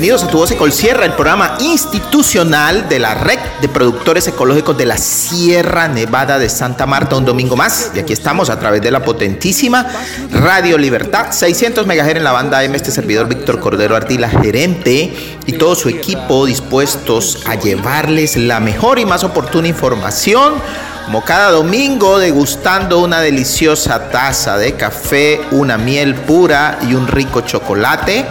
bienvenidos a Tu Voz Ecolsierra, el programa institucional de la Red de Productores Ecológicos de la Sierra Nevada de Santa Marta, un domingo más. Y aquí estamos a través de la potentísima Radio Libertad, 600 MHz en la banda M, este servidor Víctor Cordero Ardila, gerente, y todo su equipo dispuestos a llevarles la mejor y más oportuna información como cada domingo, degustando una deliciosa taza de café, una miel pura y un rico chocolate.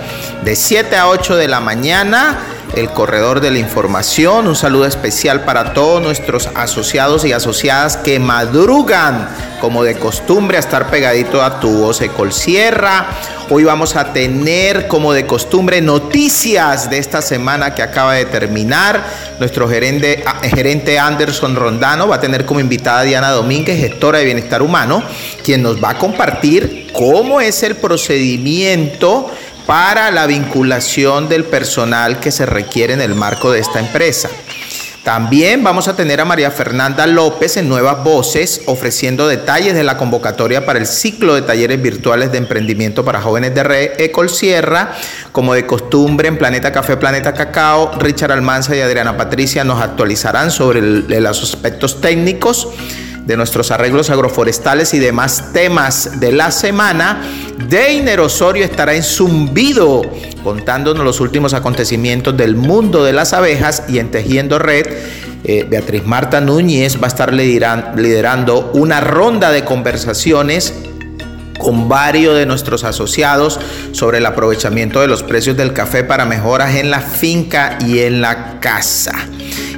De 7 a 8 de la mañana, el corredor de la información. Un saludo especial para todos nuestros asociados y asociadas que madrugan, como de costumbre, a estar pegadito a tu voz Sierra. Hoy vamos a tener, como de costumbre, noticias de esta semana que acaba de terminar. Nuestro gerente, gerente Anderson Rondano va a tener como invitada a Diana Domínguez, gestora de bienestar humano, quien nos va a compartir cómo es el procedimiento para la vinculación del personal que se requiere en el marco de esta empresa. También vamos a tener a María Fernanda López en Nuevas Voces ofreciendo detalles de la convocatoria para el ciclo de talleres virtuales de emprendimiento para jóvenes de Red Ecol Sierra. Como de costumbre en Planeta Café, Planeta Cacao, Richard Almanza y Adriana Patricia nos actualizarán sobre los aspectos técnicos de nuestros arreglos agroforestales y demás temas de la semana. Deiner Osorio estará en Zumbido contándonos los últimos acontecimientos del mundo de las abejas y en Tejiendo Red. Eh, Beatriz Marta Núñez va a estar liderando una ronda de conversaciones con varios de nuestros asociados sobre el aprovechamiento de los precios del café para mejoras en la finca y en la casa.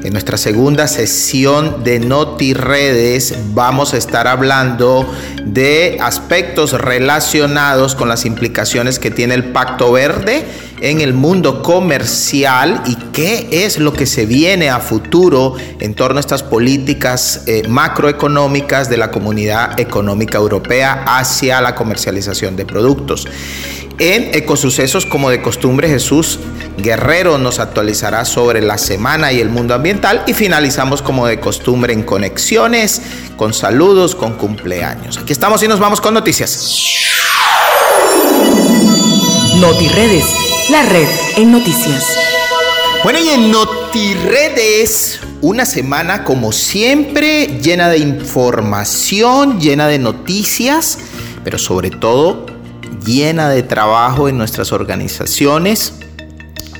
En nuestra segunda sesión de Noti Redes vamos a estar hablando de aspectos relacionados con las implicaciones que tiene el Pacto Verde en el mundo comercial y qué es lo que se viene a futuro en torno a estas políticas eh, macroeconómicas de la Comunidad Económica Europea hacia la comercialización de productos. En Ecosucesos, como de costumbre, Jesús Guerrero nos actualizará sobre la semana y el mundo ambiental y finalizamos como de costumbre en conexiones, con saludos, con cumpleaños. Aquí estamos y nos vamos con noticias. NotiRedes, la red en noticias. Bueno, y en NotiRedes, una semana como siempre llena de información, llena de noticias, pero sobre todo llena de trabajo en nuestras organizaciones.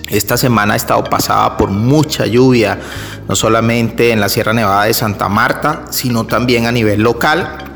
Esta semana ha estado pasada por mucha lluvia, no solamente en la Sierra Nevada de Santa Marta, sino también a nivel local.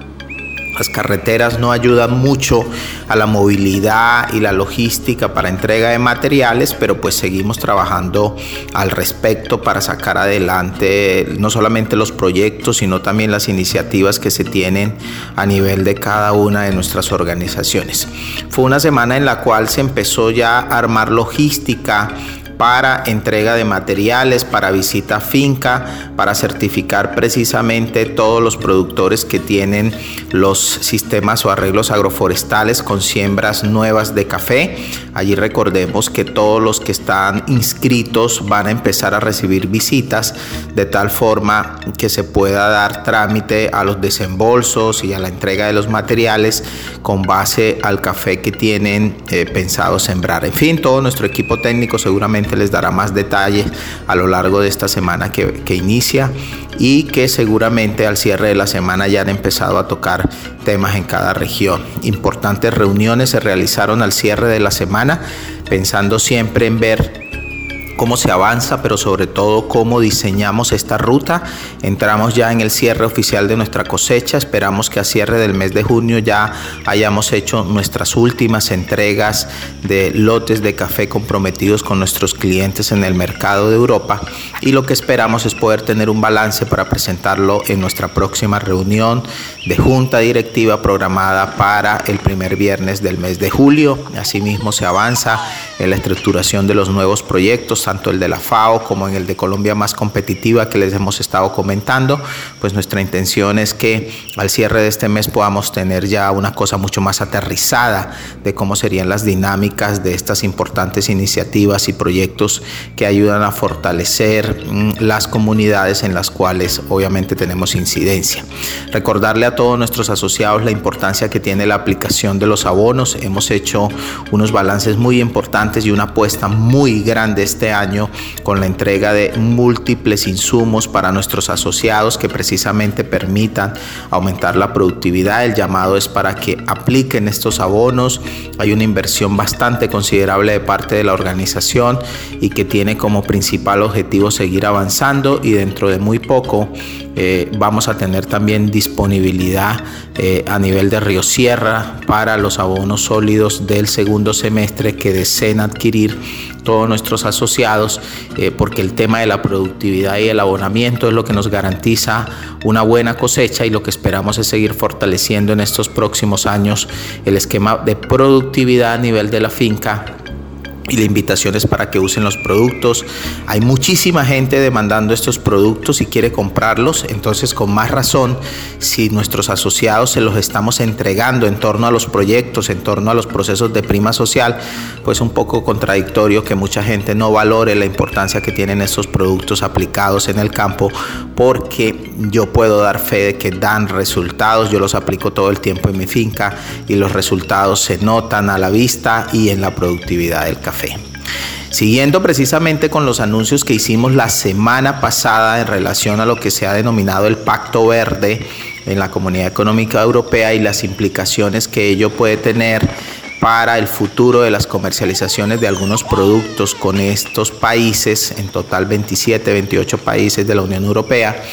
Las carreteras no ayudan mucho a la movilidad y la logística para entrega de materiales, pero pues seguimos trabajando al respecto para sacar adelante no solamente los proyectos, sino también las iniciativas que se tienen a nivel de cada una de nuestras organizaciones. Fue una semana en la cual se empezó ya a armar logística para entrega de materiales, para visita finca, para certificar precisamente todos los productores que tienen los sistemas o arreglos agroforestales con siembras nuevas de café. Allí recordemos que todos los que están inscritos van a empezar a recibir visitas de tal forma que se pueda dar trámite a los desembolsos y a la entrega de los materiales con base al café que tienen eh, pensado sembrar. En fin, todo nuestro equipo técnico seguramente les dará más detalles a lo largo de esta semana que, que inicia y que seguramente al cierre de la semana ya han empezado a tocar temas en cada región. Importantes reuniones se realizaron al cierre de la semana pensando siempre en ver cómo se avanza, pero sobre todo cómo diseñamos esta ruta. Entramos ya en el cierre oficial de nuestra cosecha. Esperamos que a cierre del mes de junio ya hayamos hecho nuestras últimas entregas de lotes de café comprometidos con nuestros clientes en el mercado de Europa. Y lo que esperamos es poder tener un balance para presentarlo en nuestra próxima reunión de junta directiva programada para el primer viernes del mes de julio. Asimismo se avanza en la estructuración de los nuevos proyectos tanto el de la FAO como en el de Colombia más competitiva que les hemos estado comentando, pues nuestra intención es que al cierre de este mes podamos tener ya una cosa mucho más aterrizada de cómo serían las dinámicas de estas importantes iniciativas y proyectos que ayudan a fortalecer mm, las comunidades en las cuales obviamente tenemos incidencia. Recordarle a todos nuestros asociados la importancia que tiene la aplicación de los abonos. Hemos hecho unos balances muy importantes y una apuesta muy grande este año con la entrega de múltiples insumos para nuestros asociados que precisamente permitan aumentar la productividad. El llamado es para que apliquen estos abonos. Hay una inversión bastante considerable de parte de la organización y que tiene como principal objetivo seguir avanzando y dentro de muy poco eh, vamos a tener también disponibilidad eh, a nivel de Río Sierra para los abonos sólidos del segundo semestre que deseen adquirir todos nuestros asociados, eh, porque el tema de la productividad y el abonamiento es lo que nos garantiza una buena cosecha y lo que esperamos es seguir fortaleciendo en estos próximos años el esquema de productividad a nivel de la finca y la invitación es para que usen los productos. Hay muchísima gente demandando estos productos y quiere comprarlos, entonces con más razón, si nuestros asociados se los estamos entregando en torno a los proyectos, en torno a los procesos de prima social, pues un poco contradictorio que mucha gente no valore la importancia que tienen estos productos aplicados en el campo, porque yo puedo dar fe de que dan resultados, yo los aplico todo el tiempo en mi finca y los resultados se notan a la vista y en la productividad del café. Siguiendo precisamente con los anuncios que hicimos la semana pasada en relación a lo que se ha denominado el Pacto Verde en la Comunidad Económica Europea y las implicaciones que ello puede tener para el futuro de las comercializaciones de algunos productos con estos países, en total 27, 28 países de la Unión Europea.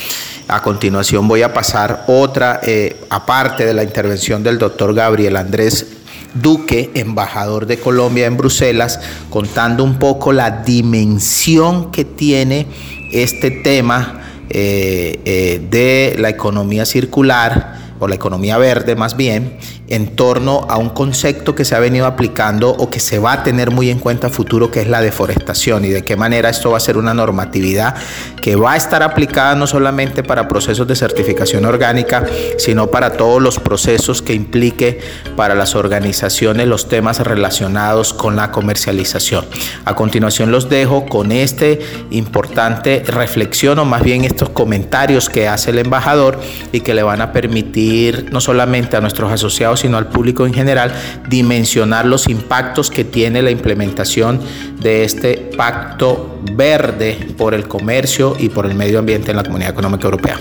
A continuación voy a pasar otra, eh, aparte de la intervención del doctor Gabriel Andrés Duque, embajador de Colombia en Bruselas, contando un poco la dimensión que tiene este tema eh, eh, de la economía circular o la economía verde más bien, en torno a un concepto que se ha venido aplicando o que se va a tener muy en cuenta futuro, que es la deforestación y de qué manera esto va a ser una normatividad que va a estar aplicada no solamente para procesos de certificación orgánica, sino para todos los procesos que implique para las organizaciones los temas relacionados con la comercialización. A continuación los dejo con este importante reflexión o más bien estos comentarios que hace el embajador y que le van a permitir no solamente a nuestros asociados, sino al público en general, dimensionar los impactos que tiene la implementación de este pacto verde por el comercio y por el medio ambiente en la Comunidad Económica Europea.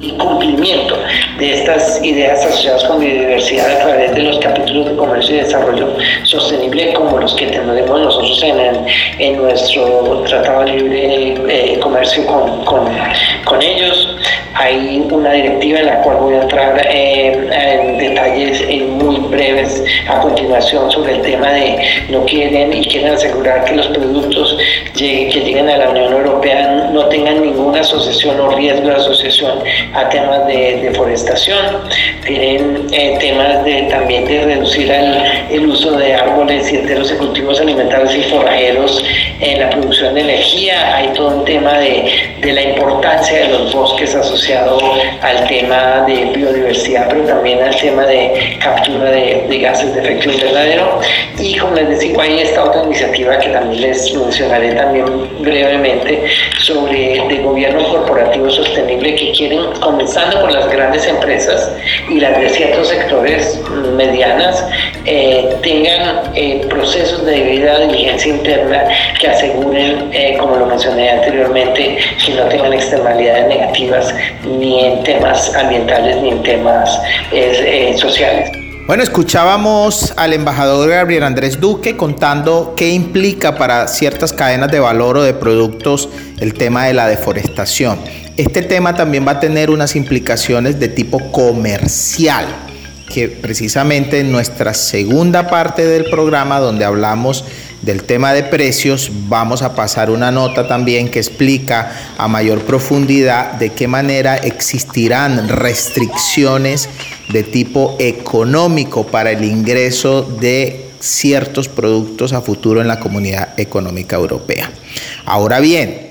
Y cumplimiento de estas ideas asociadas con biodiversidad a través de los capítulos de comercio y desarrollo sostenible como los que tenemos nosotros en, en nuestro Tratado de Libre eh, Comercio con, con, con, ellos. Hay una directiva en la cual voy a entrar en detalles muy breves a continuación sobre el tema de no quieren y quieren asegurar que los productos que lleguen a la Unión Europea no tengan ninguna asociación o riesgo de asociación a temas de deforestación, tienen eh, temas de, también de reducir el, uso de árboles y enteros de cultivos alimentarios y forrajeros en la producción de energía, hay todo un tema de, de la importancia de los bosques asociado al tema de biodiversidad, pero también al tema de captura de, de gases de efecto invernadero. Y como les decía, hay esta otra iniciativa que también les mencionaré también brevemente sobre de gobierno corporativo sostenible que quieren comenzando con las grandes empresas y las de ciertos sectores medianas, eh, tengan eh, procesos de debida diligencia interna que aseguren, eh, como lo mencioné anteriormente, que no tengan externalidades negativas ni en temas ambientales ni en temas sociales. Bueno, escuchábamos al embajador Gabriel Andrés Duque contando qué implica para ciertas cadenas de valor o de productos el tema de la deforestación. Este tema también va a tener unas implicaciones de tipo comercial, que precisamente en nuestra segunda parte del programa donde hablamos del tema de precios, vamos a pasar una nota también que explica a mayor profundidad de qué manera existirán restricciones de tipo económico para el ingreso de ciertos productos a futuro en la comunidad económica europea. Ahora bien,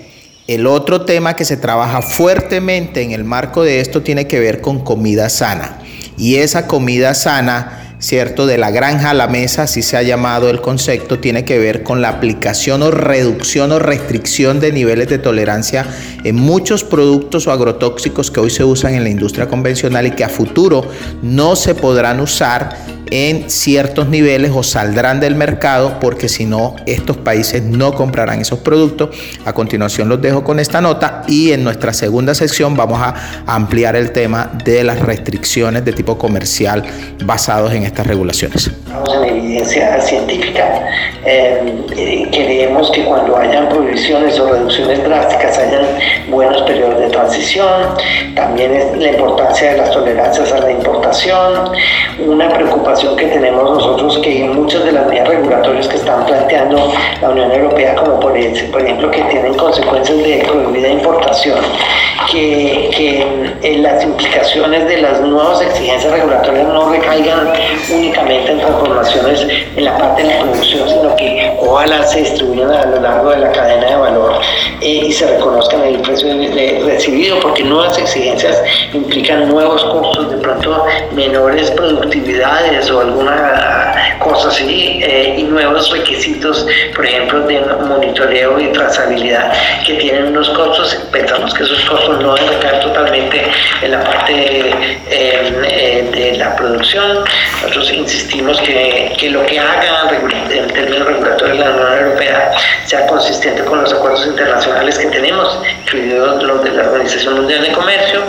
el otro tema que se trabaja fuertemente en el marco de esto tiene que ver con comida sana. Y esa comida sana ¿cierto? De la granja a la mesa, así se ha llamado el concepto, tiene que ver con la aplicación o reducción o restricción de niveles de tolerancia en muchos productos o agrotóxicos que hoy se usan en la industria convencional y que a futuro no se podrán usar en ciertos niveles o saldrán del mercado porque si no estos países no comprarán esos productos. A continuación los dejo con esta nota y en nuestra segunda sección vamos a ampliar el tema de las restricciones de tipo comercial basados en estas regulaciones. Vamos en evidencia científica. Eh, creemos que cuando hayan prohibiciones o reducciones drásticas hayan buenos periodos de transición. También es la importancia de las tolerancias a la importación. Una preocupación que tenemos nosotros que muchas de las medidas regulatorias que están planteando la Unión Europea, como por, ejemplo que tienen consecuencias de prohibida importación, que, que las implicaciones de las nuevas exigencias regulatorias no recaigan únicamente en transformaciones en la parte de la producción, sino que ojalá se distribuyan a lo largo de la cadena de valor eh, y se reconozcan el precio recibido, porque nuevas exigencias implican nuevos costos, de pronto menores productividades o alguna cosa así, eh, y nuevos requisitos, por ejemplo, de monitoreo y trazabilidad que tienen unos costos. Pensamos que esos costos no deben caer totalmente en la parte eh, de la producción. Nosotros insistimos que, que lo que haga en términos regulatorios de la Unión Europea sea consistente con los acuerdos internacionales que tenemos, incluidos los de la Organización Mundial de Comercio,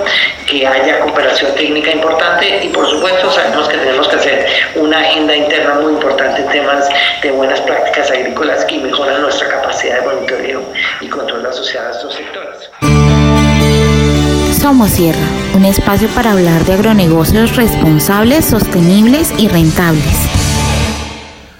que haya cooperación técnica importante y por supuesto sabemos que tenemos que hacer una agenda interna muy importante en temas de buenas prácticas agrícolas que mejoran nuestra capacidad de monitoreo y control asociada a estos sectores. Somos Sierra, un espacio para hablar de agronegocios responsables, sostenibles y rentables.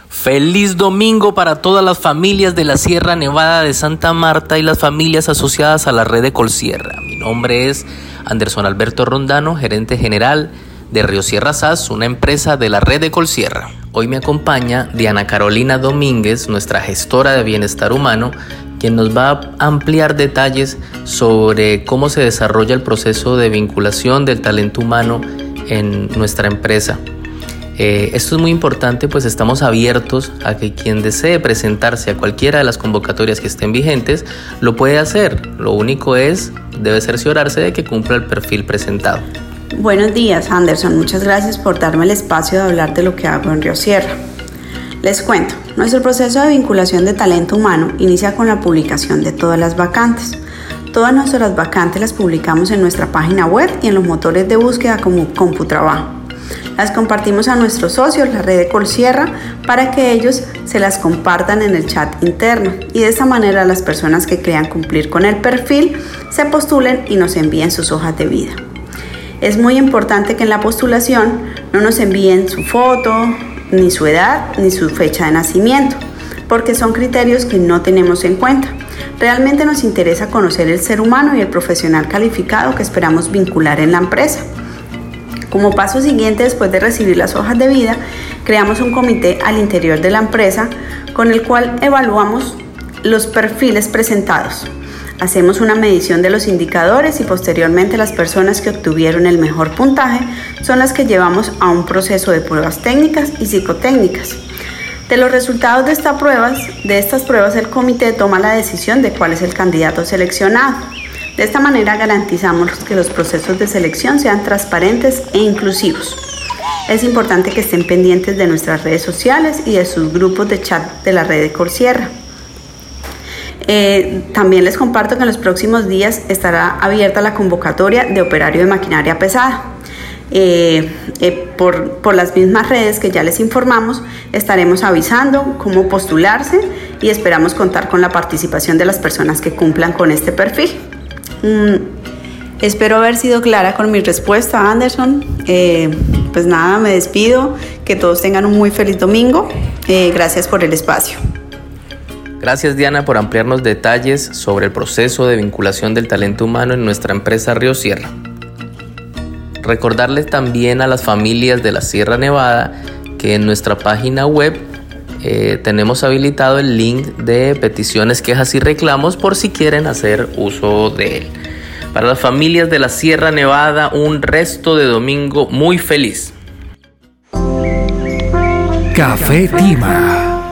Feliz domingo para todas las familias de la Sierra Nevada de Santa Marta y las familias asociadas a la red de Colsierra. Mi nombre es Anderson Alberto Rondano, gerente general de Río Sierra SAS, una empresa de la red de Colsierra. Hoy me acompaña Diana Carolina Domínguez, nuestra gestora de bienestar humano, quien nos va a ampliar detalles sobre cómo se desarrolla el proceso de vinculación del talento humano en nuestra empresa. Eh, esto es muy importante, pues estamos abiertos a que quien desee presentarse a cualquiera de las convocatorias que estén vigentes lo puede hacer. Lo único es, debe cerciorarse de que cumpla el perfil presentado. Buenos días, Anderson. Muchas gracias por darme el espacio de hablar de lo que hago en Río Sierra. Les cuento, nuestro proceso de vinculación de talento humano inicia con la publicación de todas las vacantes. Todas nuestras vacantes las publicamos en nuestra página web y en los motores de búsqueda como CompuTrabajo. Las compartimos a nuestros socios, la red de Colsierra, para que ellos se las compartan en el chat interno y de esa manera las personas que crean cumplir con el perfil se postulen y nos envíen sus hojas de vida. Es muy importante que en la postulación no nos envíen su foto, ni su edad, ni su fecha de nacimiento, porque son criterios que no tenemos en cuenta. Realmente nos interesa conocer el ser humano y el profesional calificado que esperamos vincular en la empresa. Como paso siguiente, después de recibir las hojas de vida, creamos un comité al interior de la empresa con el cual evaluamos los perfiles presentados, Hacemos una medición de los indicadores y posteriormente las personas que obtuvieron el mejor puntaje son las que llevamos a un proceso de pruebas técnicas y psicotécnicas. De los resultados de, estas pruebas, de estas pruebas el comité toma la decisión de cuál es el candidato seleccionado. De esta manera garantizamos que los procesos de selección sean transparentes e inclusivos. Es importante que estén pendientes de nuestras redes sociales y de sus grupos de chat de la red de Corsierra. Eh, también les comparto que en los próximos días estará abierta la convocatoria de operario de maquinaria pesada. Eh, eh, por, por, las mismas redes que ya les informamos, estaremos avisando cómo postularse y esperamos contar con la participación de las personas que cumplan con este perfil. Mm, espero haber sido clara con mi respuesta, Anderson. pues nada, me despido. Que todos tengan un muy feliz domingo. gracias por el espacio. Gracias Diana por ampliarnos detalles sobre el proceso de vinculación del talento humano en nuestra empresa Río Sierra. Recordarles también a las familias de la Sierra Nevada que en nuestra página web eh, tenemos habilitado el link de peticiones, quejas y reclamos por si quieren hacer uso de él. Para las familias de la Sierra Nevada, un resto de domingo muy feliz. Café Tima.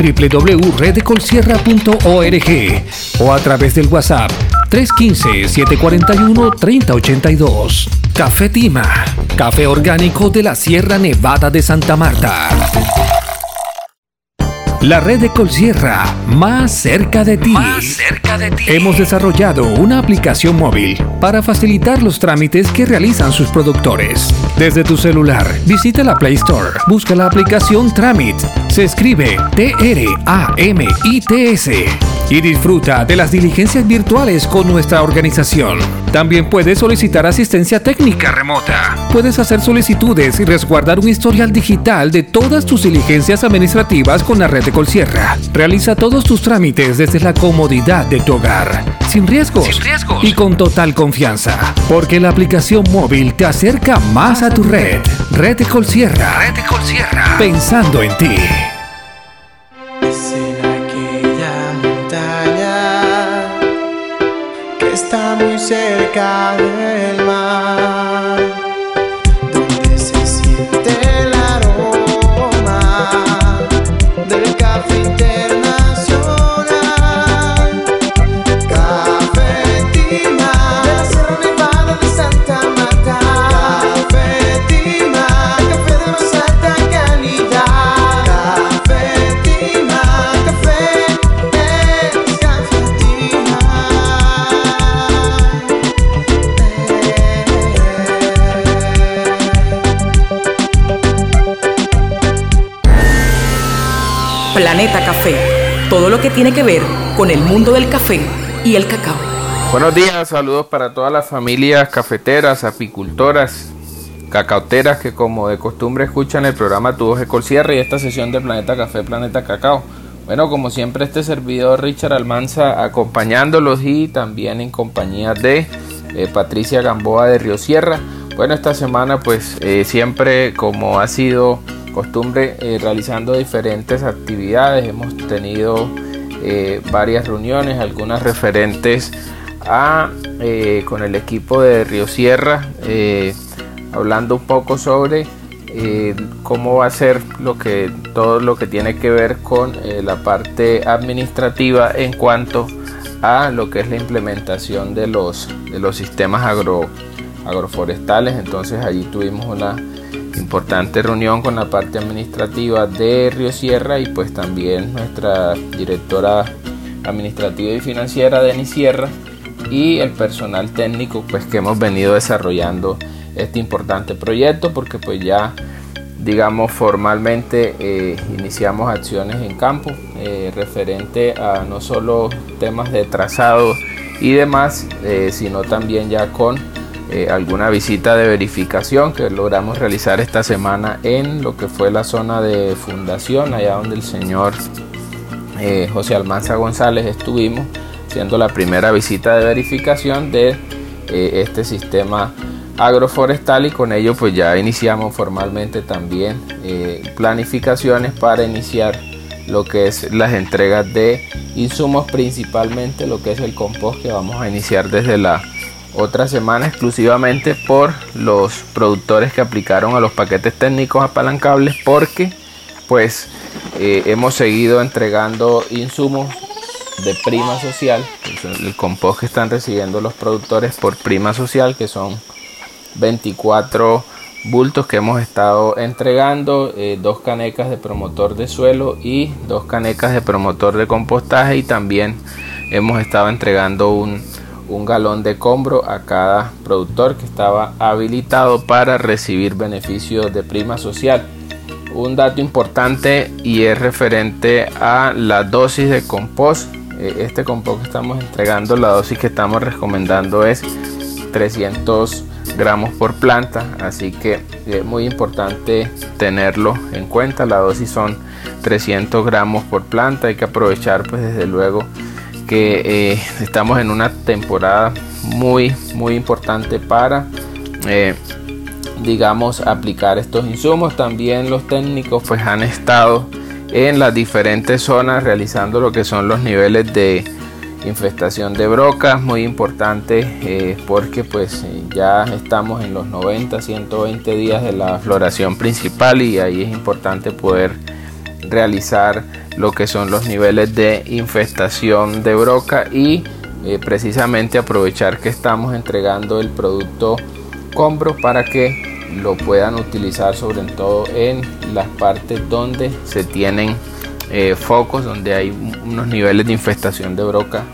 www.redecolsierra.org o a través del WhatsApp 315-741-3082. Café Tima, café orgánico de la Sierra Nevada de Santa Marta. La red de Colsierra, más cerca de ti. cerca de ti. Hemos desarrollado una aplicación móvil para facilitar los trámites que realizan sus productores. Desde tu celular, visita la Play Store, busca la aplicación Tramit. Se escribe T-R-A-M-I-T-S y disfruta de las diligencias virtuales con nuestra organización. También puedes solicitar asistencia técnica remota. Puedes hacer solicitudes y resguardar un historial digital de todas tus diligencias administrativas con la red de Colsierra. Realiza todos tus trámites desde la comodidad de tu hogar, sin riesgos, y con total confianza, porque la aplicación móvil te acerca más a tu red. Red de Colsierra. Red de Colsierra. Pensando en ti. está muy cerca del Todo lo que tiene que ver con el mundo del café y el cacao. Buenos días, saludos para todas las familias cafeteras, apicultoras, cacauteras que como de costumbre escuchan el programa Tu Voz de Colsierra y esta sesión de Planeta Café, Planeta Cacao. Bueno, como siempre este servidor Richard Almanza acompañándolos y también en compañía de eh, Patricia Gamboa de Río Sierra. Bueno, esta semana pues eh, siempre como ha sido costumbre eh, realizando diferentes actividades. Hemos tenido eh, varias reuniones, algunas referentes a eh, con el equipo de Río Sierra, hablando un poco sobre cómo va a ser lo que todo lo que tiene que ver con la parte administrativa en cuanto a lo que es la implementación de los de los sistemas agro agroforestales. Entonces allí tuvimos una importante reunión con la parte administrativa de Río Sierra y pues también nuestra directora administrativa y financiera Denis Sierra y el personal técnico pues que hemos venido desarrollando este importante proyecto porque pues ya digamos formalmente eh, iniciamos acciones en campo eh, referente a no solo temas de trazado y demás eh, sino también ya con eh, alguna visita de verificación que logramos realizar esta semana en lo que fue la zona de fundación allá donde el señor eh, José Almanza González estuvimos haciendo la primera visita de verificación de eh, este sistema agroforestal y con ello pues ya iniciamos formalmente también planificaciones para iniciar lo que es las entregas de insumos principalmente lo que es el compost que vamos a iniciar desde la otra semana exclusivamente por los productores que aplicaron a los paquetes técnicos apalancables porque pues eh, hemos seguido entregando insumos de prima social, el, compost que están recibiendo los productores por prima social, que son 24 bultos que hemos estado entregando, eh, dos canecas de promotor de suelo y dos canecas de promotor de compostaje y también hemos estado entregando un, un galón de combro a cada productor que estaba habilitado para recibir beneficios de prima social. Un dato importante y es referente a la dosis de compost eh, este compost que estamos entregando, la dosis que estamos recomendando es 300 gramos por planta, así que es muy importante tenerlo en cuenta. La dosis son 300 gramos por planta, hay que aprovechar pues desde luego que eh, estamos en una temporada muy muy importante para eh, digamos aplicar estos insumos. También los técnicos pues han estado en las diferentes zonas realizando lo que son los niveles de infestación de brocas muy importante eh, porque pues ya estamos en los 90 120 días de la floración principal y ahí es importante poder realizar lo que son los niveles de infestación de broca y eh, precisamente aprovechar que estamos entregando el producto Combro para que lo puedan utilizar sobre todo en las partes donde se tienen eh, focos donde hay unos niveles de infestación de broca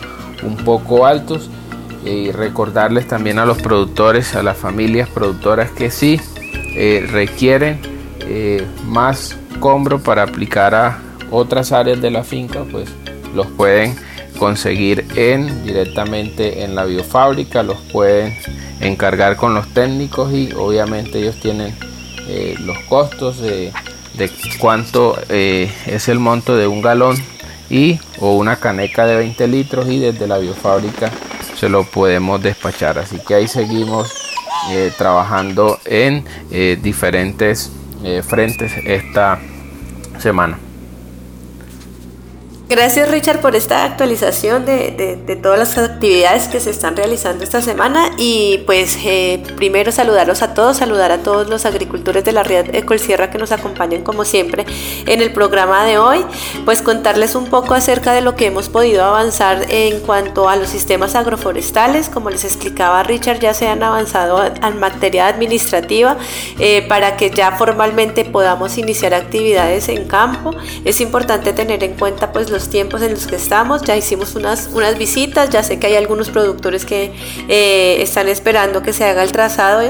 un poco altos. Y recordarles también a los productores a las familias productoras que sí eh, requieren más combro para aplicar a otras áreas de la finca, pues los pueden conseguir en directamente en la biofábrica, los pueden encargar con los técnicos y obviamente ellos tienen eh, los costos de, cuánto eh, es el monto de un galón y o una caneca de 20 litros y desde la biofábrica se lo podemos despachar. Así que ahí seguimos eh, trabajando en diferentes frentes esta semana Gracias Richard por esta actualización de, de, todas las actividades que se están realizando esta semana. Y pues eh, primero saludarlos a todos, saludar a todos los agricultores de la red Ecolsierra que nos acompañan como siempre en el programa de hoy, pues contarles un poco acerca de lo que hemos podido avanzar en cuanto a los sistemas agroforestales, como les explicaba Richard, ya se han avanzado en materia administrativa eh, para que ya formalmente podamos iniciar actividades en campo. Es importante tener en cuenta pues los tiempos en los que estamos. Ya hicimos unas, unas visitas, ya sé que hay algunos productores que eh, están esperando que se haga el trazado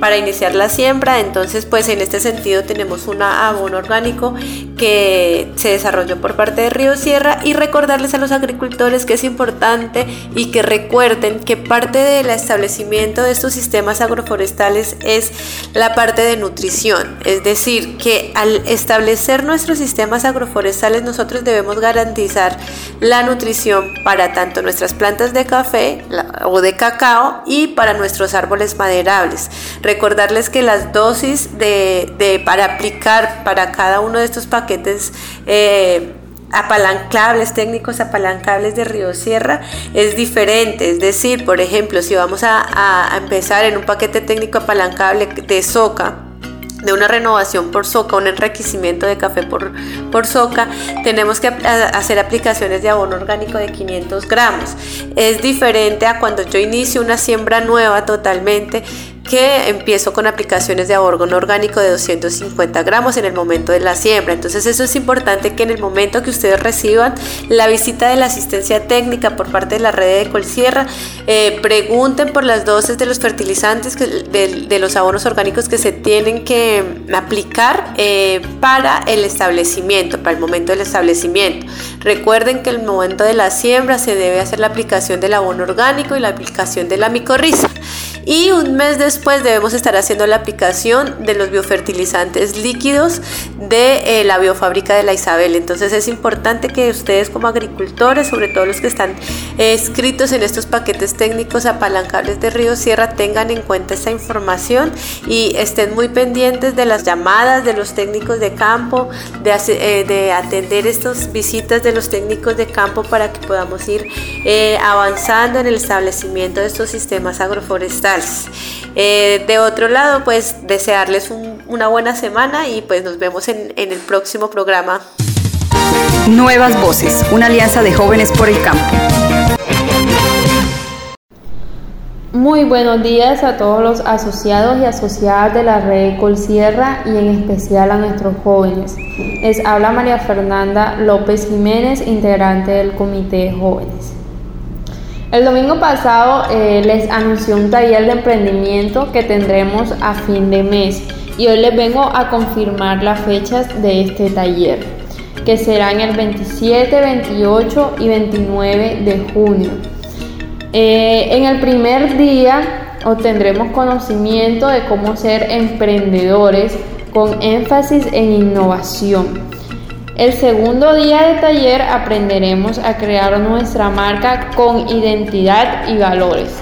para iniciar la siembra. Entonces, pues en este sentido tenemos un abono orgánico que se desarrolló por parte de Río Sierra y recordarles a los agricultores que es importante y que recuerden que parte del establecimiento de estos sistemas agroforestales es la parte de nutrición. Es decir, que al establecer nuestros sistemas agroforestales nosotros debemos garantizar la nutrición para tanto nuestras plantas de café o de cacao y para nuestros árboles maderables. Recordarles que las dosis de, para aplicar para cada uno de estos paquetes eh, apalancables, técnicos apalancables de Río Sierra es diferente. Es decir, por ejemplo, si vamos a, a empezar en un paquete técnico apalancable de soca, de una renovación por soca, un enriquecimiento de café por, por soca, tenemos que hacer aplicaciones de abono orgánico de 500 gramos. Es diferente a cuando yo inicio una siembra nueva totalmente que empiezo con aplicaciones de abono orgánico de 250 gramos en el momento de la siembra. Entonces eso es importante que en el momento que ustedes reciban la visita de la asistencia técnica por parte de la red de Colsierra, eh, pregunten por las dosis de los fertilizantes, de, los abonos orgánicos que se tienen que aplicar eh, para el establecimiento, para el momento del establecimiento. Recuerden que el momento de la siembra se debe hacer la aplicación del abono orgánico y la aplicación de la micorriza y un mes después debemos estar haciendo la aplicación de los biofertilizantes líquidos de eh, la biofábrica de la Isabel. Entonces es importante que ustedes como agricultores, sobre todo los que están escritos en estos paquetes técnicos apalancables de Río Sierra, tengan en cuenta esta información y estén muy pendientes de las llamadas de los técnicos de campo, de, eh, de atender estas visitas de los técnicos de campo para que podamos ir eh, avanzando en el establecimiento de estos sistemas agroforestales. Eh, de otro lado, pues desearles una buena semana y pues nos vemos en, en el próximo programa. Nuevas Voces, una alianza de jóvenes por el campo. Muy buenos días a todos los asociados y asociadas de la red Colsierra y en especial a nuestros jóvenes. Les habla María Fernanda López Jiménez, integrante del Comité de Jóvenes. El domingo pasado eh, les anunció un taller de emprendimiento que tendremos a fin de mes y hoy les vengo a confirmar las fechas de este taller. que serán el 27, 28 y 29 de junio. Eh, en el primer día obtendremos conocimiento de cómo ser emprendedores con énfasis en innovación. El segundo día de taller aprenderemos a crear nuestra marca con identidad y valores.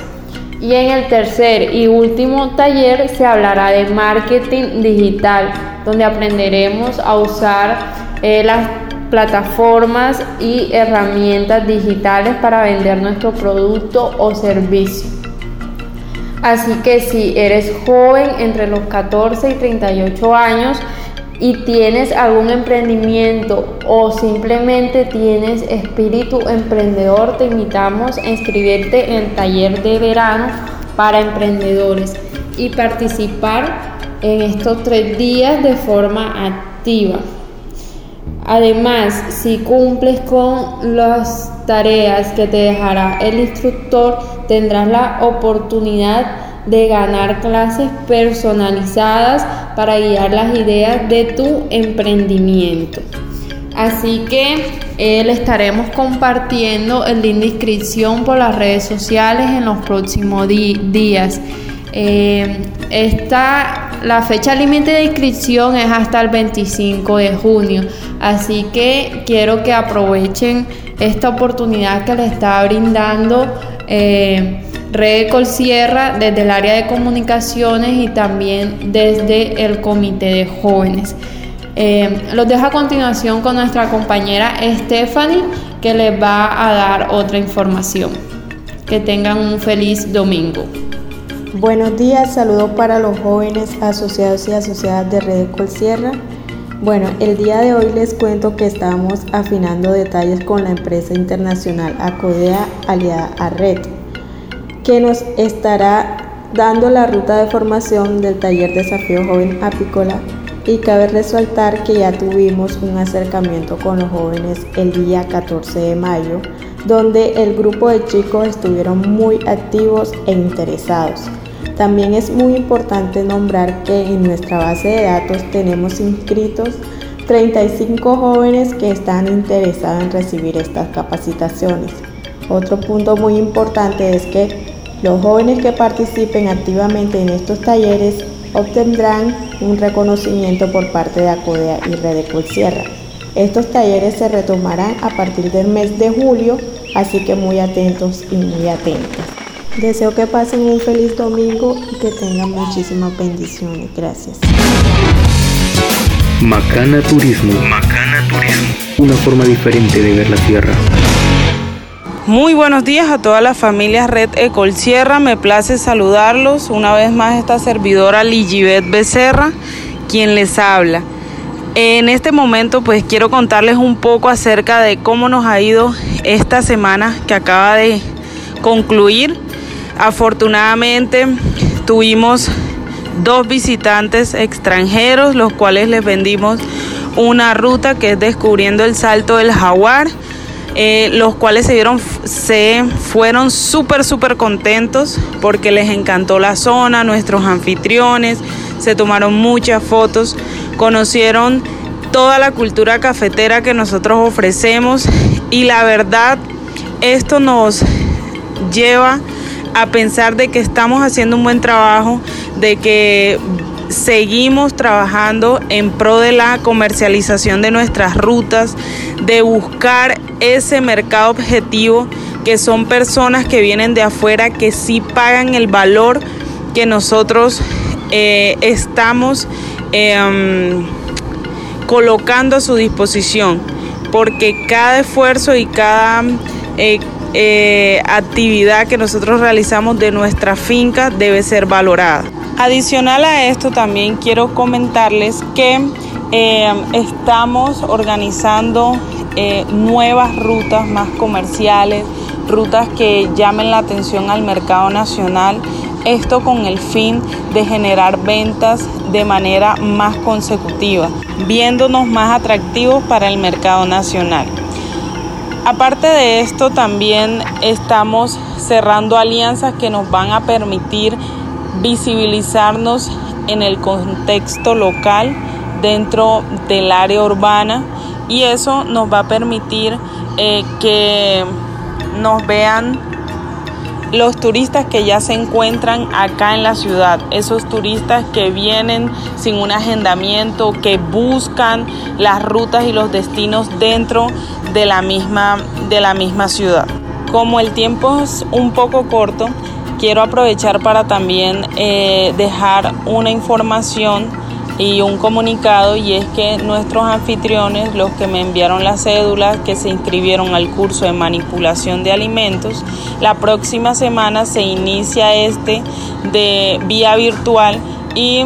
Y en el tercer y último taller se hablará de marketing digital, donde aprenderemos a usar eh, las plataformas y herramientas digitales para vender nuestro producto o servicio. Así que si eres joven entre los 14 y 38 años, y tienes algún emprendimiento o simplemente tienes espíritu emprendedor, te invitamos a inscribirte en el taller de verano para emprendedores y participar en estos tres días de forma activa. Además, si cumples con las tareas que te dejará el instructor, tendrás la oportunidad de ganar clases personalizadas para guiar las ideas de tu emprendimiento. Así que eh, le estaremos compartiendo el link de inscripción por las redes sociales en los próximos días. Eh, esta, la fecha límite de inscripción es hasta el 25 de junio, así que quiero que aprovechen esta oportunidad que le está brindando. Eh, Red Colsierra desde el área de comunicaciones y también desde el comité de jóvenes. Eh, los dejo a continuación con nuestra compañera Stephanie que les va a dar otra información. Que tengan un feliz domingo. Buenos días, saludos para los jóvenes asociados y asociadas de Red Colsierra. Bueno, el día de hoy les cuento que estamos afinando detalles con la empresa internacional Acodea aliada a Red que nos estará dando la ruta de formación del taller Desafío Joven Apícola y cabe resaltar que ya tuvimos un acercamiento con los jóvenes el día 14 de mayo, donde el grupo de chicos estuvieron muy activos e interesados. También es muy importante nombrar que en nuestra base de datos tenemos inscritos 35 jóvenes que están interesados en recibir estas capacitaciones. Otro punto muy importante es que los jóvenes que participen activamente en estos talleres obtendrán un reconocimiento por parte de ACODEA y Redecol Sierra. Estos talleres se retomarán a partir del mes de julio, así que muy atentos y muy atentas. Deseo que pasen un feliz domingo y que tengan muchísimas bendiciones. Gracias. Macana Turismo. Macana Turismo. Una forma diferente de ver la tierra. Muy buenos días a todas las familias Red Ecol Sierra. Me place saludarlos. Una vez más esta servidora Ligibet Becerra, quien les habla. En este momento pues quiero contarles un poco acerca de cómo nos ha ido esta semana que acaba de concluir. Afortunadamente tuvimos dos visitantes extranjeros, los cuales les vendimos una ruta que es descubriendo el salto del jaguar eh, los cuales se, dieron, se fueron súper, súper contentos porque les encantó la zona, nuestros anfitriones, se tomaron muchas fotos, conocieron toda la cultura cafetera que nosotros ofrecemos y la verdad esto nos lleva a pensar de que estamos haciendo un buen trabajo, de que seguimos trabajando en pro de la comercialización de nuestras rutas, de buscar ese mercado objetivo que son personas que vienen de afuera que sí pagan el valor que nosotros eh, estamos em, colocando a su disposición, porque cada esfuerzo y cada eh, eh, actividad que nosotros realizamos de nuestra finca debe ser valorada. Adicional a esto, también quiero comentarles que eh, estamos organizando eh, nuevas rutas más comerciales, rutas que llamen la atención al mercado nacional. Esto con el fin de generar ventas de manera más consecutiva, viéndonos más atractivos para el mercado nacional. Aparte de esto, también estamos cerrando alianzas que nos van a permitir visibilizarnos en el contexto local dentro del área urbana y eso nos va a permitir eh, que nos vean los turistas que ya se encuentran acá en la ciudad, esos turistas que vienen sin un agendamiento, que buscan las rutas y los destinos dentro de la misma, de la misma ciudad. Como el tiempo es un poco corto, quiero aprovechar para también eh, dejar una información y un comunicado y es que nuestros anfitriones, los que me enviaron las cédulas que se inscribieron al curso de manipulación de alimentos, la próxima semana se inicia este de vía virtual y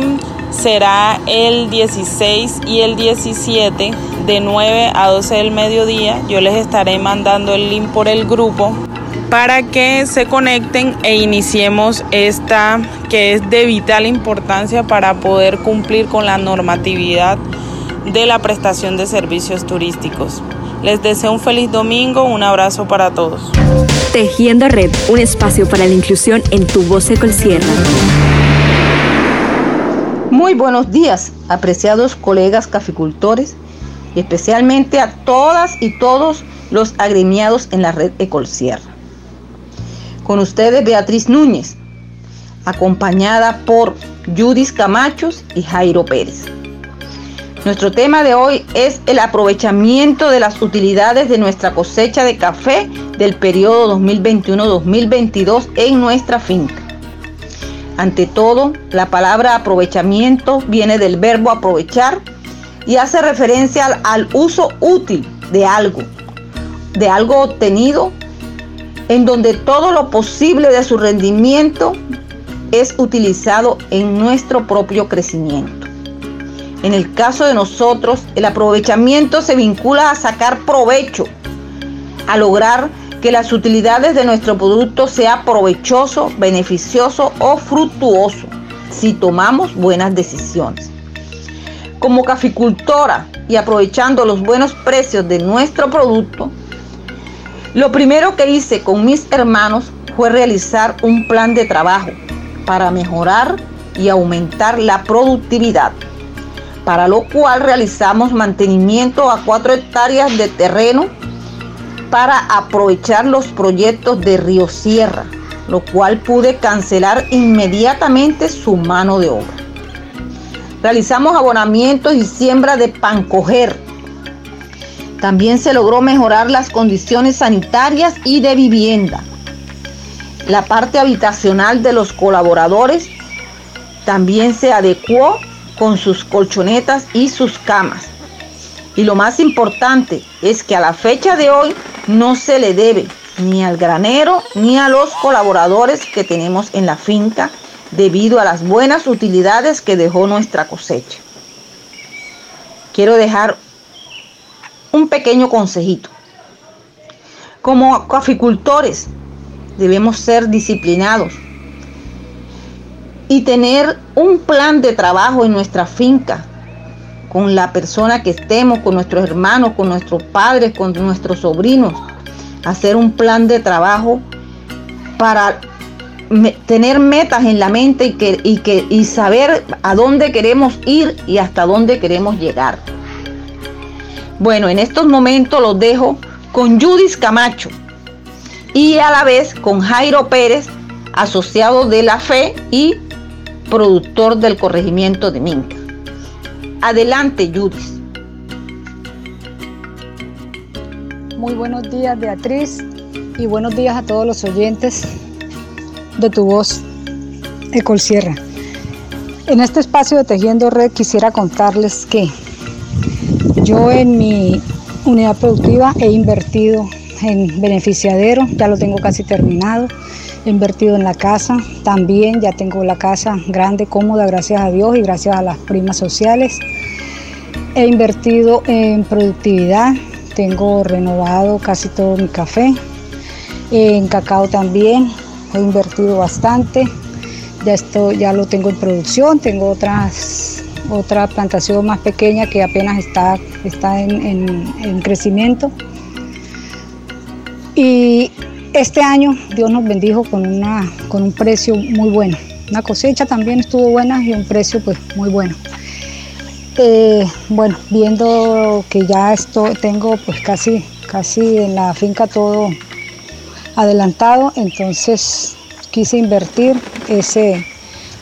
será el 16 y el 17 de 9 a 12 del mediodía. Yo les estaré mandando el link por el grupo para que se conecten e iniciemos esta que es de vital importancia para poder cumplir con la normatividad de la prestación de servicios turísticos. Les deseo un feliz domingo, un abrazo para todos. Tejiendo Red, un espacio para la inclusión en tu voz Sierra. Muy buenos días, apreciados colegas caficultores, y especialmente a todas y todos los agremiados en la red Ecolsierra. Con ustedes Beatriz Núñez, acompañada por Judith Camachos y Jairo Pérez. Nuestro tema de hoy es el aprovechamiento de las utilidades de nuestra cosecha de café del periodo 2021-2022 en nuestra finca. Ante todo, la palabra aprovechamiento viene del verbo aprovechar y hace referencia al, al uso útil de algo, de algo obtenido en donde todo lo posible de su rendimiento es utilizado en nuestro propio crecimiento. En el caso de nosotros, el aprovechamiento se vincula a sacar provecho, a lograr que las utilidades de nuestro producto sea provechoso, beneficioso o fructuoso si tomamos buenas decisiones. Como caficultora y aprovechando los buenos precios de nuestro producto, lo primero que hice con mis hermanos fue realizar un plan de trabajo para mejorar y aumentar la productividad, para lo cual realizamos mantenimiento a cuatro hectáreas de terreno para aprovechar los proyectos de Río Sierra, lo cual pude cancelar inmediatamente su mano de obra. Realizamos abonamientos y siembra de pancoger también se logró mejorar las condiciones sanitarias y de vivienda. La parte habitacional de los colaboradores también se adecuó con sus colchonetas y sus camas. Y lo más importante es que a la fecha de hoy no se le debe ni al granero ni a los colaboradores que tenemos en la finca debido a las buenas utilidades que dejó nuestra cosecha. Quiero dejar un pequeño consejito. Como caficultores debemos ser disciplinados y tener un plan de trabajo en nuestra finca con la persona que estemos, con nuestros hermanos, con nuestros padres, con nuestros sobrinos. Hacer un plan de trabajo para tener metas en la mente y, que, y, que, y saber a dónde queremos ir y hasta dónde queremos llegar. Bueno, en estos momentos los dejo con Judith Camacho y a la vez con Jairo Pérez, asociado de la FE y productor del corregimiento de Minca. Adelante, Judith. Muy buenos días, Beatriz, y buenos días a todos los oyentes de tu voz, Ecol Sierra. En este espacio de Tejiendo Red quisiera contarles que yo en mi unidad productiva he invertido en beneficiadero, ya lo tengo casi terminado. He invertido en la casa, también ya tengo la casa grande, cómoda, gracias a Dios y gracias a las primas sociales. He invertido en productividad, tengo renovado casi todo mi café. En cacao también he invertido bastante. Ya esto ya lo tengo en producción, tengo otras otra plantación más pequeña que apenas está, está en, crecimiento. Y este año Dios nos bendijo con, una, con un precio muy bueno. Una cosecha también estuvo buena y un precio pues muy bueno. eh, bueno, viendo que ya esto tengo pues casi, casi en la finca todo adelantado, entonces quise invertir ese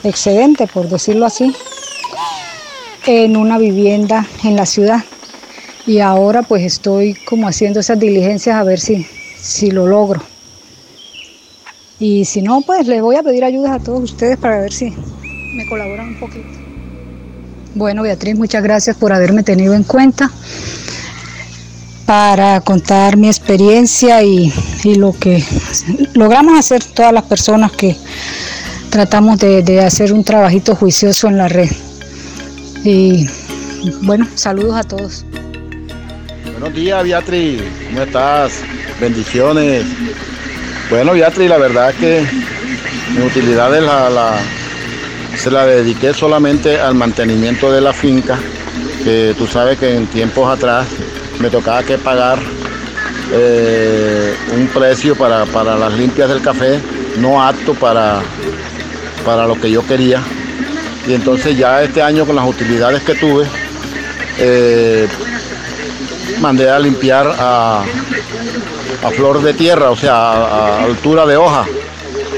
excedente, por decirlo así, en una vivienda en la ciudad. Y ahora pues estoy como haciendo esas diligencias a ver si, si lo logro. Y si no, pues les voy a pedir ayuda a todos ustedes para ver si me colaboran un poquito. Bueno, Beatriz, muchas gracias por haberme tenido en cuenta para contar mi experiencia y, lo que logramos hacer todas las personas que tratamos de, de hacer un trabajito juicioso en la red. Y bueno, saludos a todos. Buenos días, Beatriz. ¿Cómo estás? Bendiciones. Bueno, Beatriz, la verdad es que mi utilidad la, se la dediqué solamente al mantenimiento de la finca, que tú sabes que en tiempos atrás me tocaba que pagar eh, un precio para, las limpias del café no apto para, para lo que yo quería. Y entonces ya este año con las utilidades que tuve, eh, mandé a limpiar a, a flor de tierra, o sea, a, altura de hoja,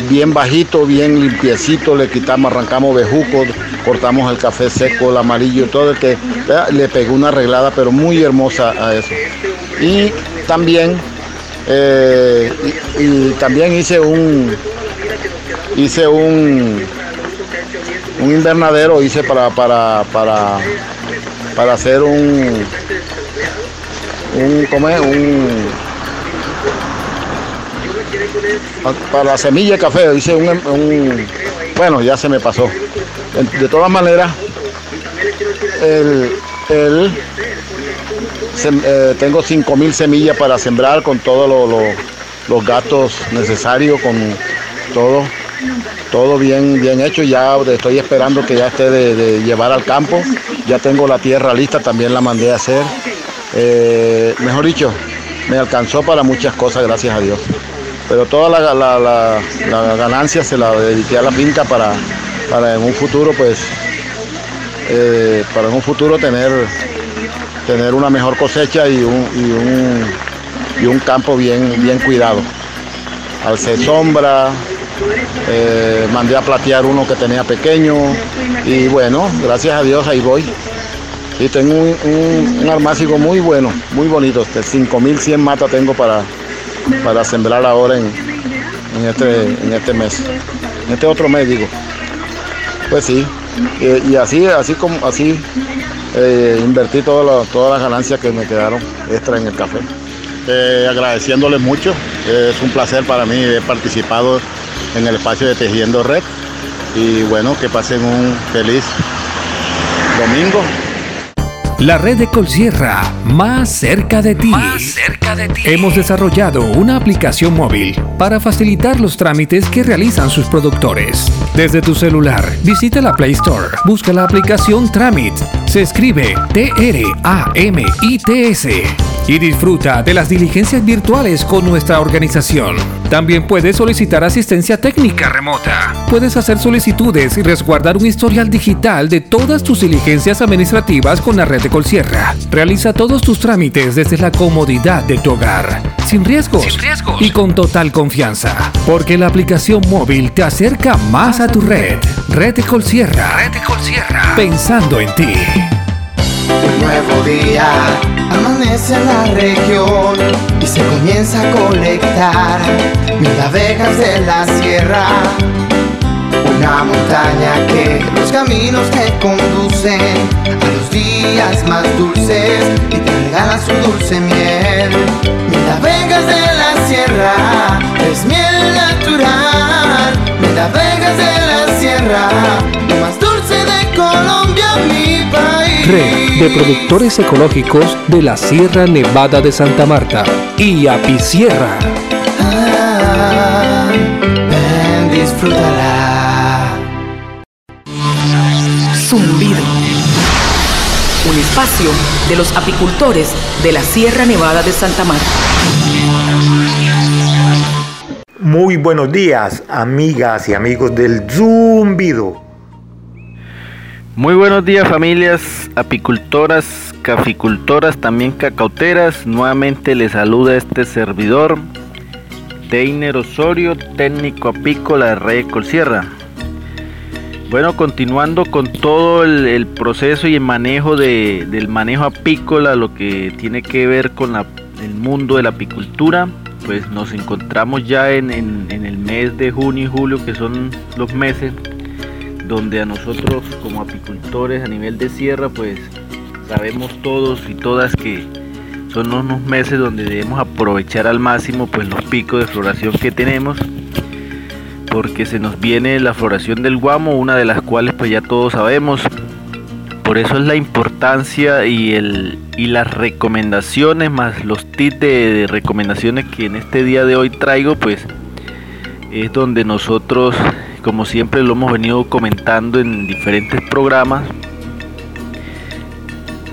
bien bajito, bien limpiecito, le quitamos, arrancamos bejucos, cortamos el café seco, el amarillo, todo el que le pegó una arreglada, pero muy hermosa a eso. Y también, eh, y, también hice un, hice un, un invernadero, hice para, para, para, para hacer un, un, ¿cómo es? un para la semilla de café, hice un, bueno, ya se me pasó. De todas maneras, el, el, eh, tengo 5.000 semillas para sembrar con todos los gastos necesarios, con todo, todo bien, bien hecho. Ya estoy esperando que ya esté de, llevar al campo. Ya tengo la tierra lista, también la mandé a hacer. Eh, mejor dicho, me alcanzó para muchas cosas, gracias a Dios pero toda la, ganancia se la dediqué a la finca para, para en un futuro pues eh, para en un futuro tener tener una mejor cosecha y un, y un, campo bien, bien cuidado. Alcé sombra, eh, mandé a platear uno que tenía pequeño y bueno, gracias a Dios ahí voy. Y tengo un, un, muy bueno, muy bonito, de 5100 matas tengo para, para sembrar ahora en, este, en este mes, en este otro mes digo. Pues sí, y, así, así como así eh, invertí todas las ganancias que me quedaron extra en el café. Eh, agradeciéndoles mucho, es un placer para mí, he participado en el espacio de Tejiendo Red y bueno, que pasen un feliz domingo la red de Colsierra, más cerca de ti. Hemos desarrollado una aplicación móvil para facilitar los trámites que realizan sus productores. Desde tu celular, visita la Play Store, busca la aplicación Tramit. Se escribe T-R-A-M-I-T-S y disfruta de las diligencias virtuales con nuestra organización. También puedes solicitar asistencia técnica remota. Puedes hacer solicitudes y resguardar un historial digital de todas tus diligencias administrativas con la red de Colsierra. Realiza todos tus trámites desde la comodidad de tu hogar, sin riesgos, y con total confianza, porque la aplicación móvil te acerca más a tu red. Red de Colsierra. Red de Colsierra. Pensando en ti. Un nuevo día amanece en la región y se comienza a colectar mil abejas de la sierra. Una montaña que los caminos te conducen a los días más dulces y te regala su dulce miel. Mil abejas de la sierra es miel natural. Mil abejas de la sierra, lo más dulce de Colombia, mi país. Red de productores ecológicos de la Sierra Nevada de Santa Marta y Apicierra. Ah, ven, disfrútala. Zumbido. Un espacio de los apicultores de la Sierra Nevada de Santa Marta. Muy buenos días, amigas y amigos del Zumbido. Muy buenos días familias apicultoras, caficultoras, también cacauteras. Nuevamente les saluda este servidor, Teiner Osorio, técnico apícola de Rey Colsierra. Bueno, continuando con todo el, proceso y el manejo de, del manejo apícola, lo que tiene que ver con el mundo de la apicultura, pues nos encontramos ya en, en el mes de junio y julio, que son los meses donde a nosotros como apicultores a nivel de sierra pues sabemos todos y todas que son unos meses donde debemos aprovechar al máximo pues los picos de floración que tenemos porque se nos viene la floración del guamo una de las cuales pues ya todos sabemos. Por eso es la importancia y, el, y las recomendaciones más los tips de recomendaciones que en este día de hoy traigo pues es donde nosotros como siempre lo hemos venido comentando en diferentes programas,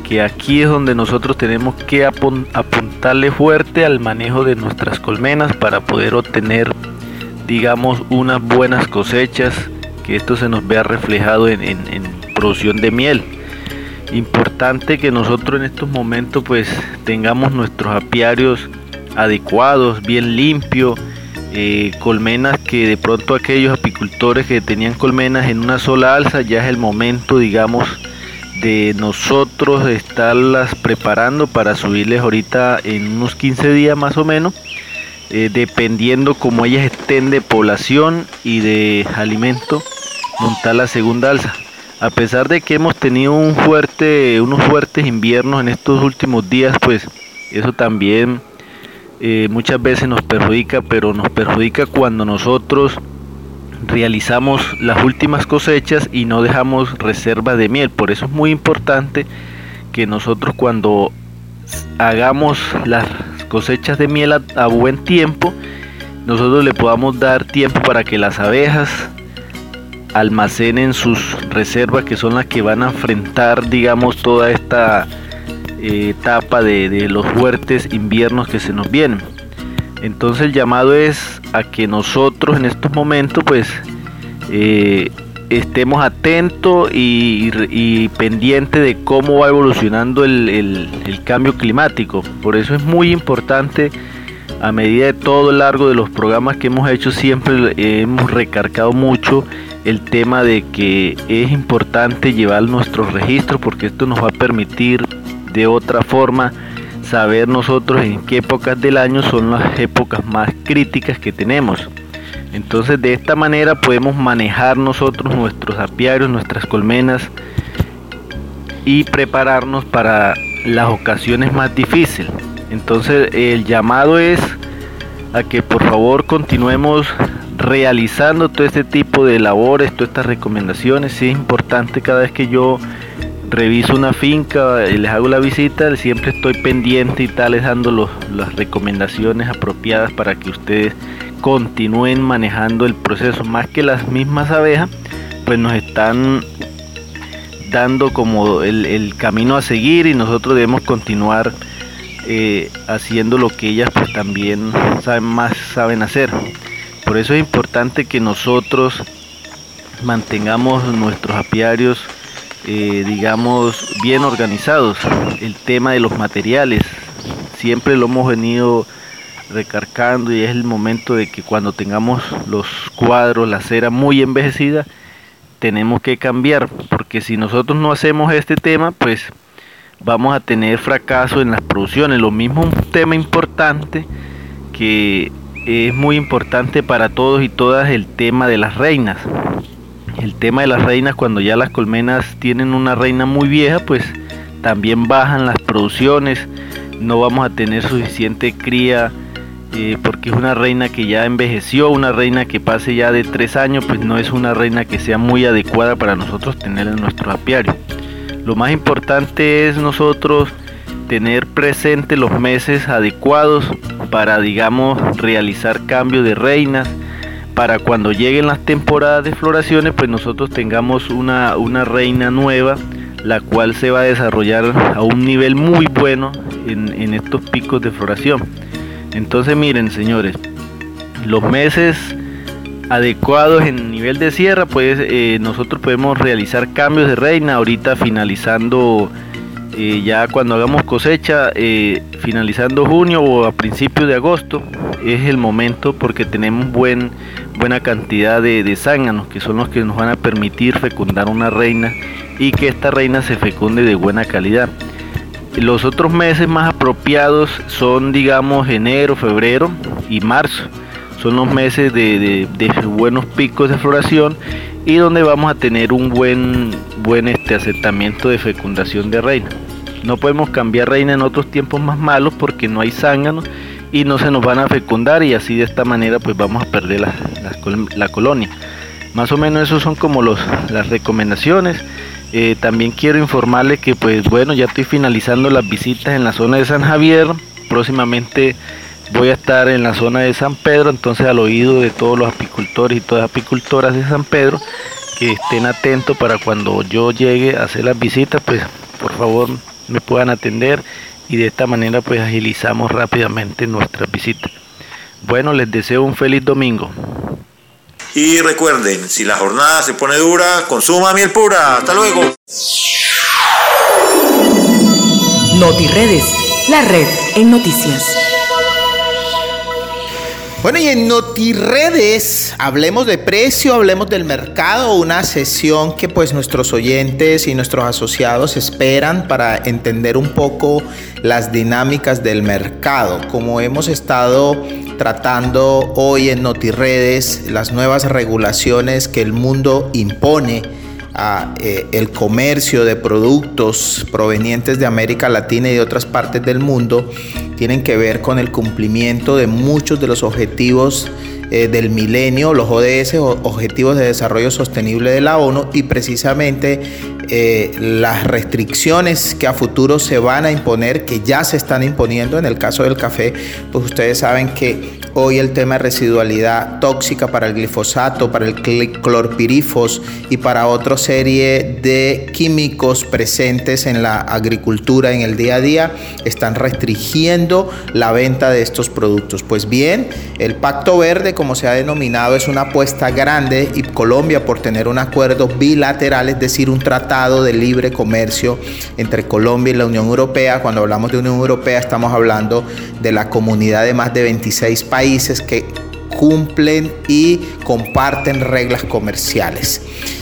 que aquí es donde nosotros tenemos que apuntarle fuerte al manejo de nuestras colmenas para poder obtener, digamos, unas buenas cosechas, que esto se nos vea reflejado en, en producción de miel. Importante que nosotros en estos momentos pues tengamos nuestros apiarios adecuados, bien limpios, eh, colmenas que de pronto aquellos apicultores que tenían colmenas en una sola alza ya es el momento digamos de nosotros estarlas preparando para subirles ahorita en unos 15 días más o menos eh, dependiendo como ellas estén de población y de alimento montar la segunda alza. A pesar de que hemos tenido un fuerte unos fuertes inviernos en estos últimos días pues eso también eh, muchas veces nos perjudica, pero nos perjudica cuando nosotros realizamos las últimas cosechas y no dejamos reserva de miel. Por eso es muy importante que nosotros cuando hagamos las cosechas de miel a, buen tiempo, nosotros le podamos dar tiempo para que las abejas almacenen sus reservas que son las que van a enfrentar digamos toda esta etapa de, los fuertes inviernos que se nos vienen. Entonces el llamado es a que nosotros en estos momentos pues eh, estemos atentos y, pendientes de cómo va evolucionando el, cambio climático. Por eso es muy importante a medida de todo el largo de los programas que hemos hecho siempre hemos recargado mucho el tema de que es importante llevar nuestros registros porque esto nos va a permitir de otra forma saber nosotros en qué épocas del año son las épocas más críticas que tenemos. Entonces de esta manera podemos manejar nosotros nuestros apiarios, nuestras colmenas y prepararnos para las ocasiones más difíciles. Entonces el llamado es a que por favor continuemos realizando todo este tipo de labores, todas estas recomendaciones. es importante cada vez que yo reviso una finca y les hago la visita, siempre estoy pendiente y tal, les dando las recomendaciones apropiadas para que ustedes continúen manejando el proceso. Más que las mismas abejas, pues nos están dando como el, camino a seguir y nosotros debemos continuar eh, haciendo lo que ellas pues también saben más saben hacer. Por eso es importante que nosotros mantengamos nuestros apiarios eh, digamos, bien organizados. El tema de los materiales, siempre lo hemos venido recargando y es el momento de que cuando tengamos los cuadros, la cera muy envejecida, tenemos que cambiar, porque si nosotros no hacemos este tema, pues vamos a tener fracaso en las producciones. Lo mismo un tema importante que es muy importante para todos y todas el tema de las reinas el tema de las reinas cuando ya las colmenas tienen una reina muy vieja pues también bajan las producciones no vamos a tener suficiente cría eh, porque es una reina que ya envejeció una reina que pase ya de tres años pues no es una reina que sea muy adecuada para nosotros tener en nuestro apiario. Lo más importante es nosotros tener presente los meses adecuados para digamos realizar cambio de reinas para cuando lleguen las temporadas de floraciones, pues nosotros tengamos una, una reina nueva, la cual se va a desarrollar a un nivel muy bueno en, estos picos de floración. Entonces miren señores, los meses adecuados en nivel de sierra, pues eh, nosotros podemos realizar cambios de reina ahorita finalizando eh, ya cuando hagamos cosecha, eh, finalizando junio o a principios de agosto, es el momento porque tenemos buen, buena cantidad de, de zánganos que son los que nos van a permitir fecundar una reina y que esta reina se fecunde de buena calidad. Los otros meses más apropiados son, digamos, enero, febrero y marzo son los meses de, buenos picos de floración y donde vamos a tener un buen, buen este, aceptamiento de fecundación de reina. No podemos cambiar reina en otros tiempos más malos porque no hay zánganos y no se nos van a fecundar y así de esta manera pues vamos a perder la, la, colonia. Más o menos esos son como los, las recomendaciones. Eh, también quiero informarles que pues bueno ya estoy finalizando las visitas en la zona de San Javier. Próximamente voy a estar en la zona de San Pedro, entonces al oído de todos los apicultores y todas las apicultoras de San Pedro, que estén atentos para cuando yo llegue a hacer las visitas, pues por favor me puedan atender y de esta manera pues agilizamos rápidamente nuestras visitas. Bueno, les deseo un feliz domingo. Y recuerden, si la jornada se pone dura, consuma miel pura. Hasta luego. NotiRedes, la red en noticias. Bueno, y en NotiRedes hablemos de precio, hablemos del mercado, una sesión que pues nuestros oyentes y nuestros asociados esperan para entender un poco las dinámicas del mercado. Como hemos estado tratando hoy en NotiRedes, las nuevas regulaciones que el mundo impone eh, el comercio de productos provenientes de América Latina y de otras partes del mundo tienen que ver con el cumplimiento de muchos de los objetivos eh, del milenio, los ODS, Objetivos de Desarrollo Sostenible de la ONU, y precisamente eh, las restricciones que a futuro se van a imponer, que ya se están imponiendo en el caso del café, pues ustedes saben que hoy el tema de residualidad tóxica para el glifosato, para el clorpirifos y para otra serie de químicos presentes en la agricultura en el día a día están restringiendo la venta de estos productos. Pues bien, el Pacto Verde, como se ha denominado, es una apuesta grande y Colombia por tener un acuerdo bilateral, es decir, un tratado de libre comercio entre Colombia y la Unión Europea. Cuando hablamos de Unión Europea estamos hablando de la comunidad de más de 26 países países que cumplen y comparten reglas comerciales.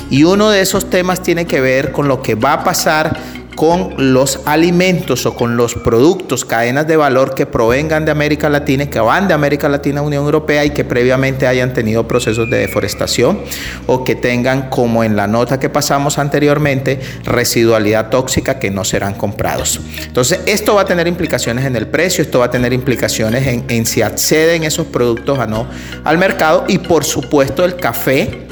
Y uno de esos temas tiene que ver con lo que va a pasar con los alimentos o con los productos, cadenas de valor que provengan de América Latina, que van de América Latina a Unión Europea y que previamente hayan tenido procesos de deforestación o que tengan, como en la nota que pasamos anteriormente, residualidad tóxica que no serán comprados. Entonces, esto va a tener implicaciones en el precio, esto va a tener implicaciones en si acceden esos productos o no al mercado y por supuesto el café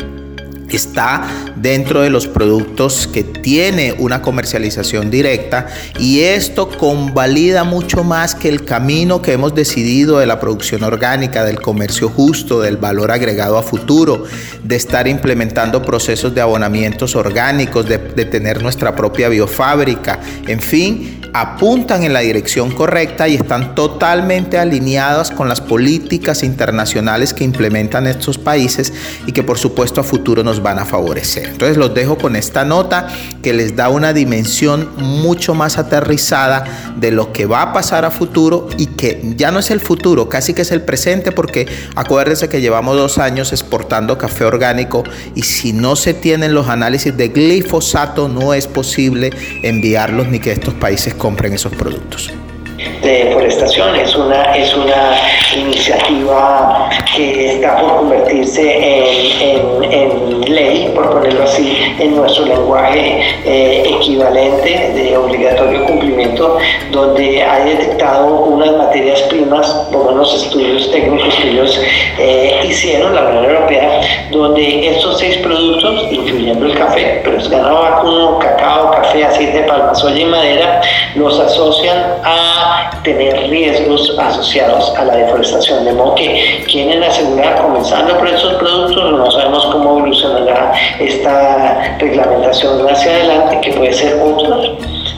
está dentro de los productos que tiene una comercialización directa y esto convalida mucho más que el camino que hemos decidido de la producción orgánica, del comercio justo, del valor agregado a futuro, de estar implementando procesos de abonamientos orgánicos, de, de tener nuestra propia biofábrica, en fin, apuntan en la dirección correcta y están totalmente alineadas con las políticas internacionales que implementan estos países y que por supuesto a futuro nos van a favorecer. Entonces los dejo con esta nota que les da una dimensión mucho más aterrizada de lo que va a pasar a futuro y que ya no es el futuro, casi que es el presente porque acuérdense que llevamos dos años exportando café orgánico y si no se tienen los análisis de glifosato no es posible enviarlos ni que estos países compren esos productos de deforestación. Es una, es una iniciativa que está por convertirse en, en, ley, por ponerlo así, en nuestro lenguaje eh, equivalente de obligatorio cumplimiento, donde ha detectado unas materias primas, por unos estudios técnicos que ellos eh, hicieron, la Unión Europea, donde estos seis productos, incluyendo el café, pero es ganado vacuno, cacao, café, aceite de palma, soya y madera, los asocian a tener riesgos asociados a la deforestación. De modo que quieren asegurar, comenzando por estos productos, no sabemos cómo evolucionará esta reglamentación hacia adelante, que puede ser otros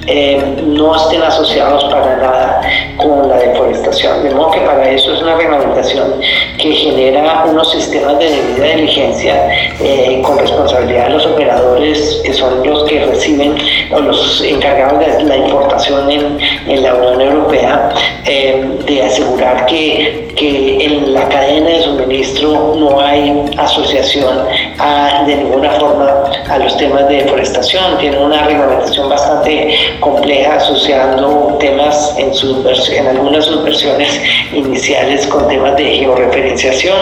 eh, no estén asociados para nada con la deforestación. De modo que para eso es una reglamentación que genera unos sistemas de debida diligencia eh, con responsabilidad de los operadores que son los que reciben o los encargados de la importación en, en la Unión Europea, eh, de asegurar que, que, en la cadena de suministro no hay asociación a, de ninguna forma a los temas de deforestación. Tiene una reglamentación bastante compleja asociando temas en, en algunas subversiones iniciales con temas de georreferenciación.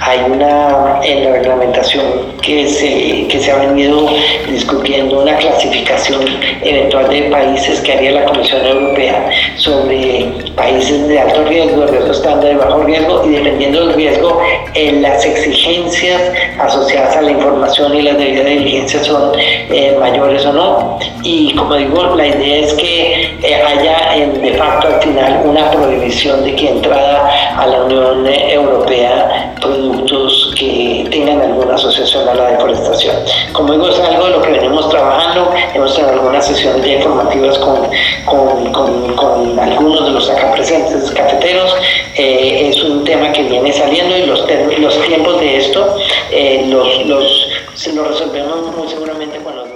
Hay una en la reglamentación que se, que se ha venido discutiendo una clasificación eventual de países que haría la Comisión Europea sobre países de alto riesgo, riesgo estándar, de bajo riesgo y dependiendo del riesgo, en las exigencias asociadas a la información y las debidas diligencias son eh, mayores o no. Y como digo, la idea es que eh, haya de facto al final una prohibición de que entrada a la Unión Europea productos que tengan alguna asociación a la deforestación. Como digo, es algo de lo que venimos trabajando, hemos tenido algunas sesiones ya informativas con, con, con, algunos de los acá presentes cafeteros, eh, es un tema que viene saliendo y los, los tiempos de esto eh, los, los, se lo resolvemos muy seguramente cuando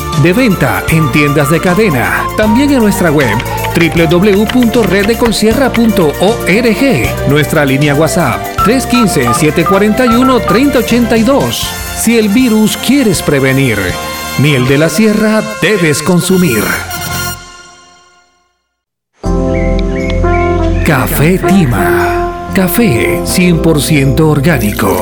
De venta en tiendas de cadena. También en nuestra web www.reddecolsierra.org. Nuestra línea WhatsApp 315-741-3082. Si el virus quieres prevenir, miel de la sierra debes consumir. Café Tima. Café 100% orgánico.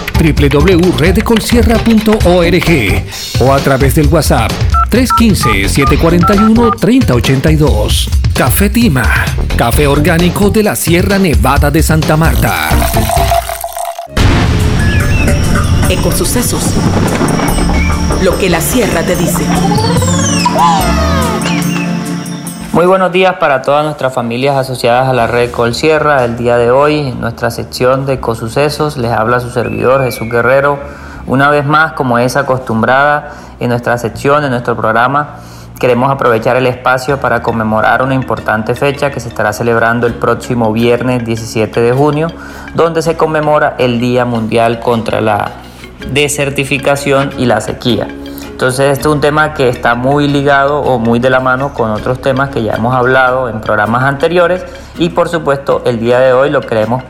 www.redecolsierra.org o a través del WhatsApp 315-741-3082. Café Tima, café orgánico de la Sierra Nevada de Santa Marta. Ecosucesos. Lo que la sierra te dice. Muy buenos días para todas nuestras familias asociadas a la red Colsierra. El día de hoy, en nuestra sección de Ecosucesos, les habla su servidor Jesús Guerrero. Una vez más, como es acostumbrada en nuestra sección, en nuestro programa, queremos aprovechar el espacio para conmemorar una importante fecha que se estará celebrando el próximo viernes 17 de junio, donde se conmemora el Día Mundial contra la Desertificación y la Sequía. Entonces este es un tema que está muy ligado o muy de la mano con otros temas que ya hemos hablado en programas anteriores y por supuesto el día de hoy lo queremos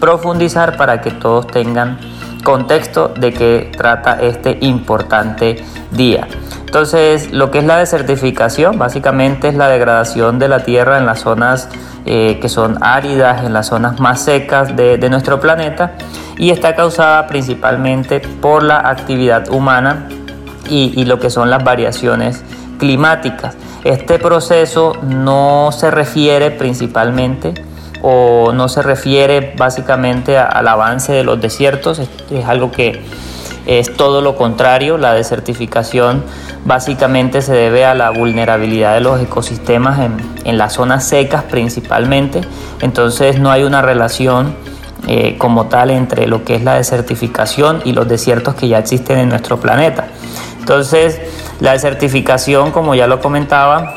profundizar para que todos tengan contexto de qué trata este importante día. Entonces, lo que es la desertificación, básicamente es la degradación de la tierra en las zonas eh, que son áridas, en las zonas más secas de, de nuestro planeta, y está causada principalmente por la actividad humana y, lo que son las variaciones climáticas. Este proceso no se refiere principalmente o no se refiere básicamente al avance de los desiertos, es, algo que es todo lo contrario, la desertificación básicamente se debe a la vulnerabilidad de los ecosistemas en, en las zonas secas principalmente, entonces no hay una relación eh, como tal entre lo que es la desertificación y los desiertos que ya existen en nuestro planeta. Entonces, la desertificación, como ya lo comentaba,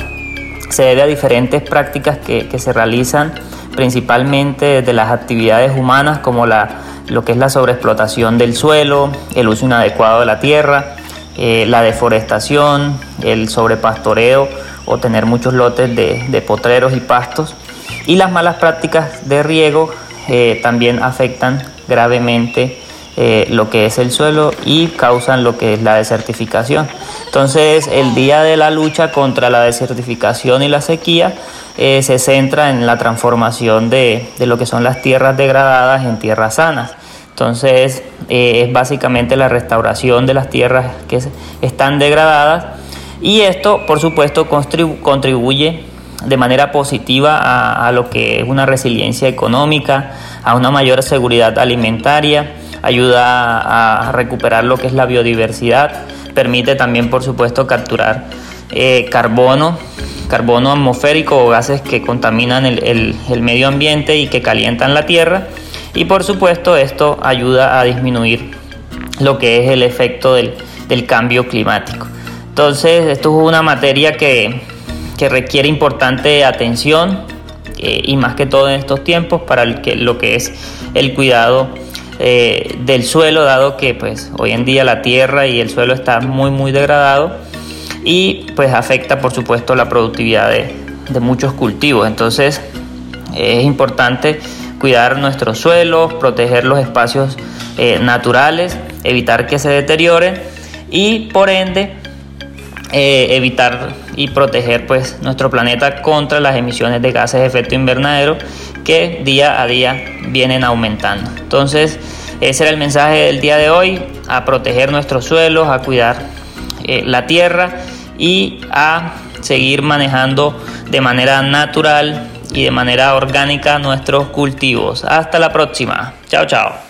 se debe a diferentes prácticas que, se realizan principalmente desde las actividades humanas como la, lo que es la sobreexplotación del suelo, el uso inadecuado de la tierra, eh, la deforestación, el sobrepastoreo o tener muchos lotes de, potreros y pastos. Y las malas prácticas de riego eh, también afectan gravemente eh, lo que es el suelo y causan lo que es la desertificación. Entonces, el día de la lucha contra la desertificación y la sequía eh, se centra en la transformación de, lo que son las tierras degradadas en tierras sanas. Entonces, eh, es básicamente la restauración de las tierras que están degradadas y esto, por supuesto, contribuye de manera positiva a, lo que es una resiliencia económica, a una mayor seguridad alimentaria, ayuda a recuperar lo que es la biodiversidad, permite también, por supuesto, capturar eh, carbono, carbono atmosférico o gases que contaminan el, medio ambiente y que calientan la tierra. Y por supuesto esto ayuda a disminuir lo que es el efecto del, cambio climático. Entonces esto es una materia que, requiere importante atención eh, y más que todo en estos tiempos para el que, lo que es el cuidado eh, del suelo, dado que pues hoy en día la tierra y el suelo está muy muy degradado y pues afecta por supuesto la productividad de, muchos cultivos. Entonces es importante cuidar nuestros suelos, proteger los espacios eh, naturales, evitar que se deterioren y por ende eh, evitar y proteger pues nuestro planeta contra las emisiones de gases de efecto invernadero que día a día vienen aumentando. Entonces, ese era el mensaje del día de hoy, a proteger nuestros suelos, a cuidar eh, la tierra y a seguir manejando de manera natural y de manera orgánica nuestros cultivos. Hasta la próxima. Chao, chao.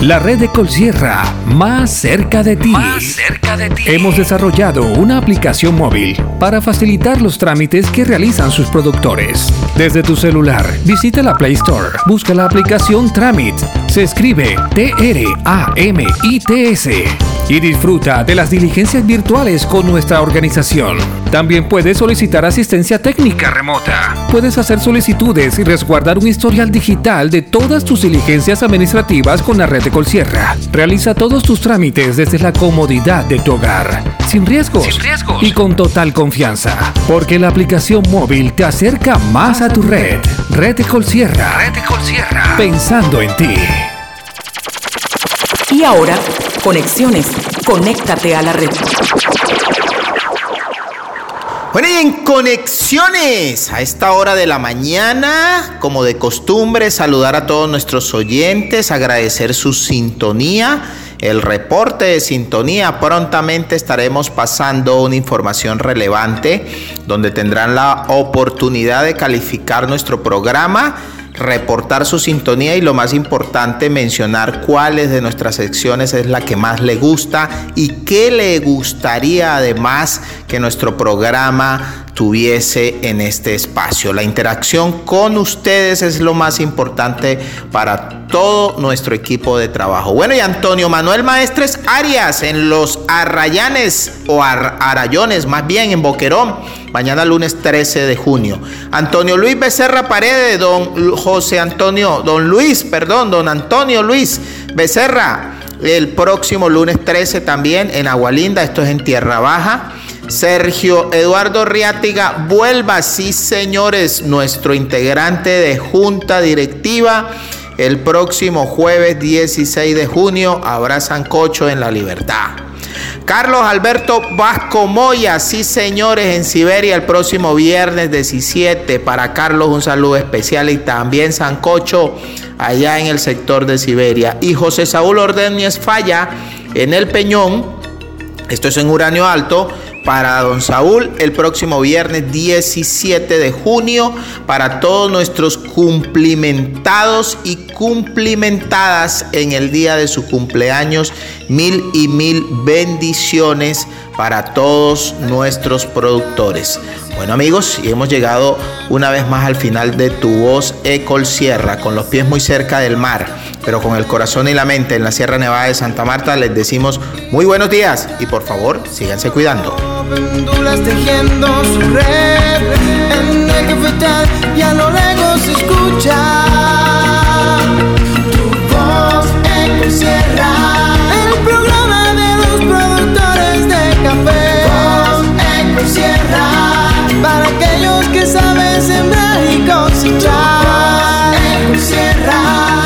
La red de Colsierra, más cerca de ti. Más cerca de ti. Hemos desarrollado una aplicación móvil para facilitar los trámites que realizan sus productores. Desde tu celular, visita la Play Store, busca la aplicación Tramit. Se escribe T-R-A-M-I-T-S y disfruta de las diligencias virtuales con nuestra organización. También puedes solicitar asistencia técnica remota. Puedes hacer solicitudes y resguardar un historial digital de todas tus diligencias administrativas con la red de Colsierra. Realiza todos tus trámites desde la comodidad de tu hogar, sin riesgos, sin riesgos. y con total confianza, porque la aplicación móvil te acerca más a tu red. Red de Colsierra. Red. Pensando en ti. Y ahora, conexiones. Conéctate a la red. Bueno, y en conexiones, a esta hora de la mañana, como de costumbre, saludar a todos nuestros oyentes, agradecer su sintonía, el reporte de sintonía. Prontamente estaremos pasando una información relevante donde tendrán la oportunidad de calificar nuestro programa reportar su sintonía y lo más importante, mencionar cuáles de nuestras secciones es la que más le gusta y qué le gustaría además que nuestro programa tuviese en este espacio. La interacción con ustedes es lo más importante para todo nuestro equipo de trabajo. Bueno, y Antonio Manuel Maestres Arias en los Arrayanes o Arayones, más bien en Boquerón, mañana lunes 13 de junio. Antonio Luis Becerra Paredes, don José Antonio, don Luis, perdón, don Antonio Luis Becerra, el próximo lunes 13 también en Agualinda, esto es en Tierra Baja. Sergio Eduardo Riátiga, vuelva, sí señores, nuestro integrante de junta directiva. El próximo jueves 16 de junio habrá Sancocho en la Libertad. Carlos Alberto Vasco Moya, sí señores, en Siberia el próximo viernes 17. Para Carlos un saludo especial y también Sancocho allá en el sector de Siberia. Y José Saúl Ordóñez Falla en el Peñón, esto es en Uranio Alto, para don Saúl el próximo viernes 17 de junio, para todos nuestros cumplimentados y cumplimentadas en el día de su cumpleaños. Mil y mil bendiciones para todos nuestros productores. Bueno amigos, y hemos llegado una vez más al final de Tu Voz Ecol Sierra, con los pies muy cerca del mar, pero con el corazón y la mente en la Sierra Nevada de Santa Marta, les decimos muy buenos días y por favor síganse cuidando. Para aquellos que saben sembrar y cosechar. Sierra.